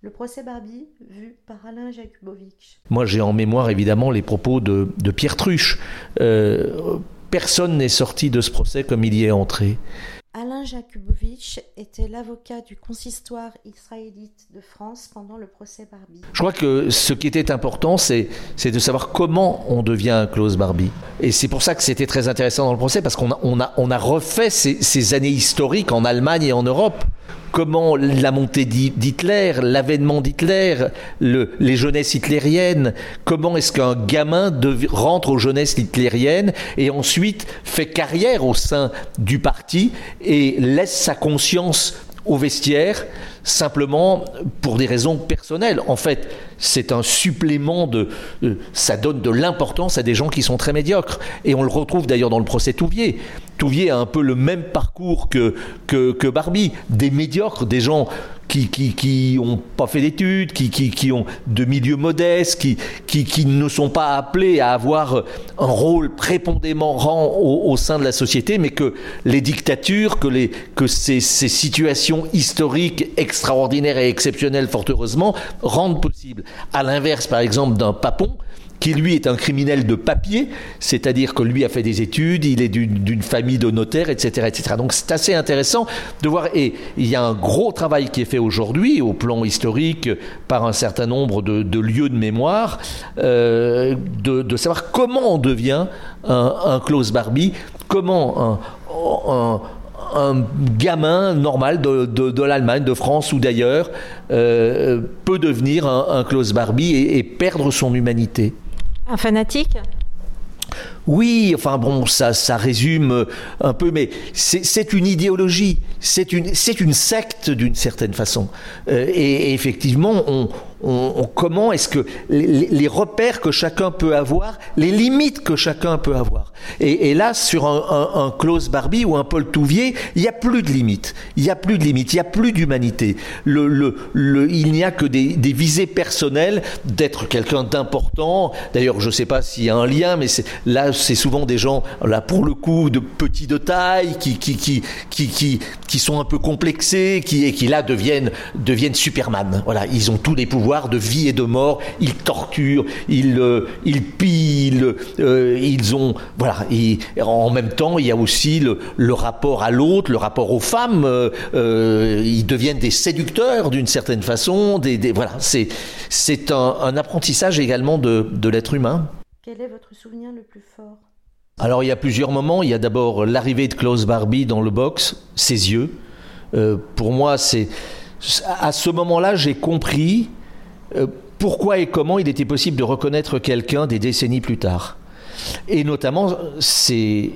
Le procès Barbie, vu par Alain Jakubowicz. Moi, j'ai en mémoire évidemment les propos de, de Pierre Truche. Euh, personne n'est sorti de ce procès comme il y est entré. Alain Jakubowicz était l'avocat du consistoire israélite de France pendant le procès Barbie. Je crois que ce qui était important, c'est de savoir comment on devient un Klaus Barbie. Et c'est pour ça que c'était très intéressant dans le procès, parce qu'on a, on a, on a refait ces, ces années historiques en Allemagne et en Europe comment la montée d'Hitler, l'avènement d'Hitler, le, les jeunesses hitlériennes, comment est-ce qu'un gamin rentre aux jeunesses hitlériennes et ensuite fait carrière au sein du parti et laisse sa conscience au vestiaire simplement pour des raisons personnelles. En fait, c'est un supplément de... Euh, ça donne de l'importance à des gens qui sont très médiocres. Et on le retrouve d'ailleurs dans le procès Touvier. Touvier a un peu le même parcours que, que, que Barbie. Des médiocres, des gens qui qui qui ont pas fait d'études, qui, qui qui ont de milieux modestes, qui qui qui ne sont pas appelés à avoir un rôle prépondérant au, au sein de la société, mais que les dictatures, que les que ces, ces situations historiques extraordinaires et exceptionnelles, fort heureusement, rendent possible. À l'inverse, par exemple, d'un Papon qui lui est un criminel de papier, c'est-à-dire que lui a fait des études, il est d'une famille de notaires, etc., etc. Donc c'est assez intéressant de voir. Et il y a un gros travail qui est fait aujourd'hui au plan historique par un certain nombre de, lieux de mémoire, euh, de, savoir comment on devient un, un Klaus Barbie, comment un, gamin normal de, l'Allemagne, de France ou d'ailleurs, euh, peut devenir un, un Klaus Barbie et perdre son humanité. Un fanatique oui, enfin bon, ça, ça résume un peu, mais c'est une idéologie, c'est une, une secte d'une certaine façon. Euh, et, effectivement, on, comment est-ce que les, repères que chacun peut avoir, les limites que chacun peut avoir. Et, là, sur un, un, Klaus Barbie ou un Paul Touvier, il n'y a plus de limites. Il n'y a plus de limites. Il n'y a plus d'humanité. Il n'y a que des, visées personnelles d'être quelqu'un d'important. D'ailleurs, je ne sais pas s'il y a un lien, mais là, c'est souvent des gens, là, pour le coup, de petits de taille, qui sont un peu complexés, qui, et qui là deviennent, deviennent Superman. Voilà, ils ont tous les pouvoirs de vie et de mort. Ils torturent, ils, euh, ils pillent, euh, ils ont, voilà. Et en même temps, il y a aussi le, le rapport à l'autre, le rapport aux femmes. Euh, ils deviennent des séducteurs d'une certaine façon. Des, des voilà, c'est, c'est un, un apprentissage également de, de l'être humain. Quel est votre souvenir le plus fort? Alors il y a plusieurs moments. Il y a d'abord l'arrivée de Klaus Barbie dans le box, ses yeux. Euh, pour moi, c'est à ce moment-là, j'ai compris pourquoi et comment il était possible de reconnaître quelqu'un des décennies plus tard? Et notamment ces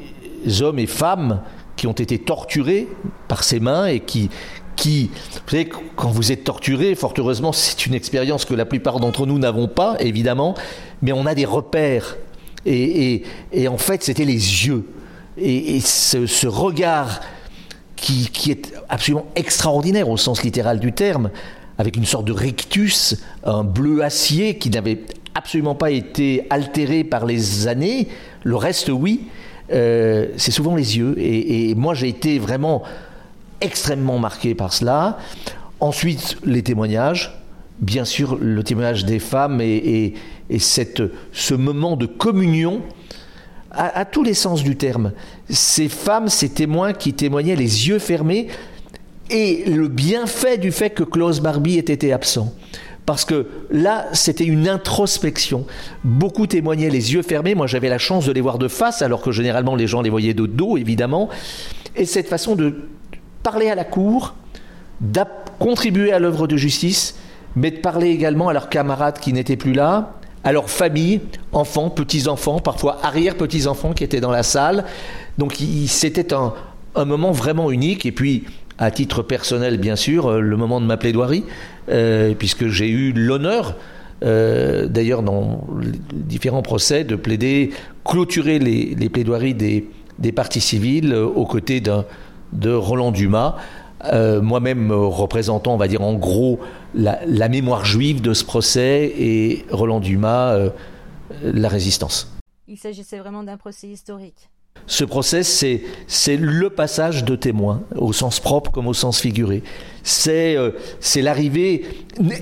hommes et femmes qui ont été torturés par ses mains et qui, vous savez, quand vous êtes torturé, fort heureusement, c'est une expérience que la plupart d'entre nous n'avons pas, évidemment, mais on a des repères et, en fait, c'était les yeux. Et, ce, regard qui, est absolument extraordinaire au sens littéral du terme, avec une sorte de rictus, un bleu acier qui n'avait absolument pas été altéré par les années, le reste oui, euh, c'est souvent les yeux. Et, moi j'ai été vraiment extrêmement marqué par cela. Ensuite, les témoignages, bien sûr le témoignage des femmes et, et, et cette, ce moment de communion à, tous les sens du terme. Ces femmes, ces témoins qui témoignaient les yeux fermés et le bienfait du fait que Klaus Barbie ait été absent. Parce que là, c'était une introspection. Beaucoup témoignaient les yeux fermés. Moi, j'avais la chance de les voir de face, alors que généralement les gens les voyaient de dos, évidemment. Et cette façon de parler à la cour, de contribuer à l'œuvre de justice, mais de parler également à leurs camarades qui n'étaient plus là, à leurs familles, enfants, petits-enfants, parfois arrière-petits-enfants qui étaient dans la salle. Donc c'était un, un, moment vraiment unique. Et puis à titre personnel, bien sûr, le moment de ma plaidoirie, puisque j'ai eu l'honneur d'ailleurs dans différents procès, de plaider, clôturer les, plaidoiries des, des partis civils aux côtés de Roland Dumas, euh, moi-même euh, représentant, on va dire en gros, la, mémoire juive de ce procès et Roland Dumas, euh, la résistance. Il s'agissait vraiment d'un procès historique. Ce procès, c'est le passage de témoins, au sens propre comme au sens figuré. C'est l'arrivée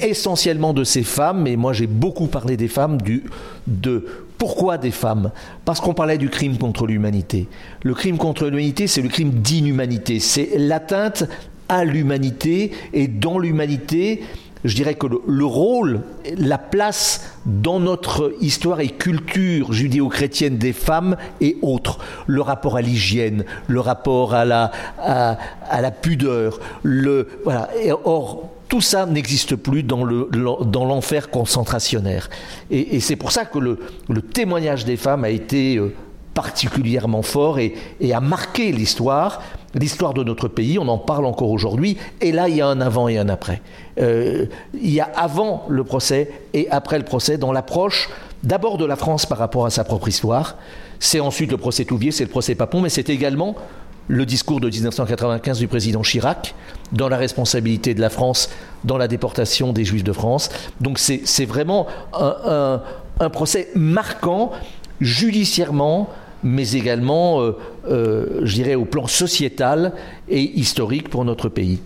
essentiellement de ces femmes, et moi j'ai beaucoup parlé des femmes, du, de pourquoi des femmes Parce qu'on parlait du crime contre l'humanité. Le crime contre l'humanité, c'est le crime d'inhumanité. C'est l'atteinte à l'humanité et dans l'humanité, je dirais que le, rôle, la place dans notre histoire et culture judéo-chrétienne des femmes et autres. Le rapport à l'hygiène, le rapport à la, à, la pudeur. Le, voilà. Or, tout ça n'existe plus dans, le, dans l'enfer concentrationnaire. Et, c'est pour ça que le, le, témoignage des femmes a été euh, particulièrement fort et a marqué l'histoire l'histoire de notre pays, on en parle encore aujourd'hui, et là il y a un avant et un après. Euh, il y a avant le procès et après le procès dans l'approche d'abord de la France par rapport à sa propre histoire, c'est ensuite le procès Touvier, c'est le procès Papon, mais c'est également le discours de 1995 du président Chirac dans la responsabilité de la France dans la déportation des Juifs de France. Donc c'est vraiment un, un procès marquant judiciairement, mais également, euh, euh, je dirais, au plan sociétal et historique pour notre pays.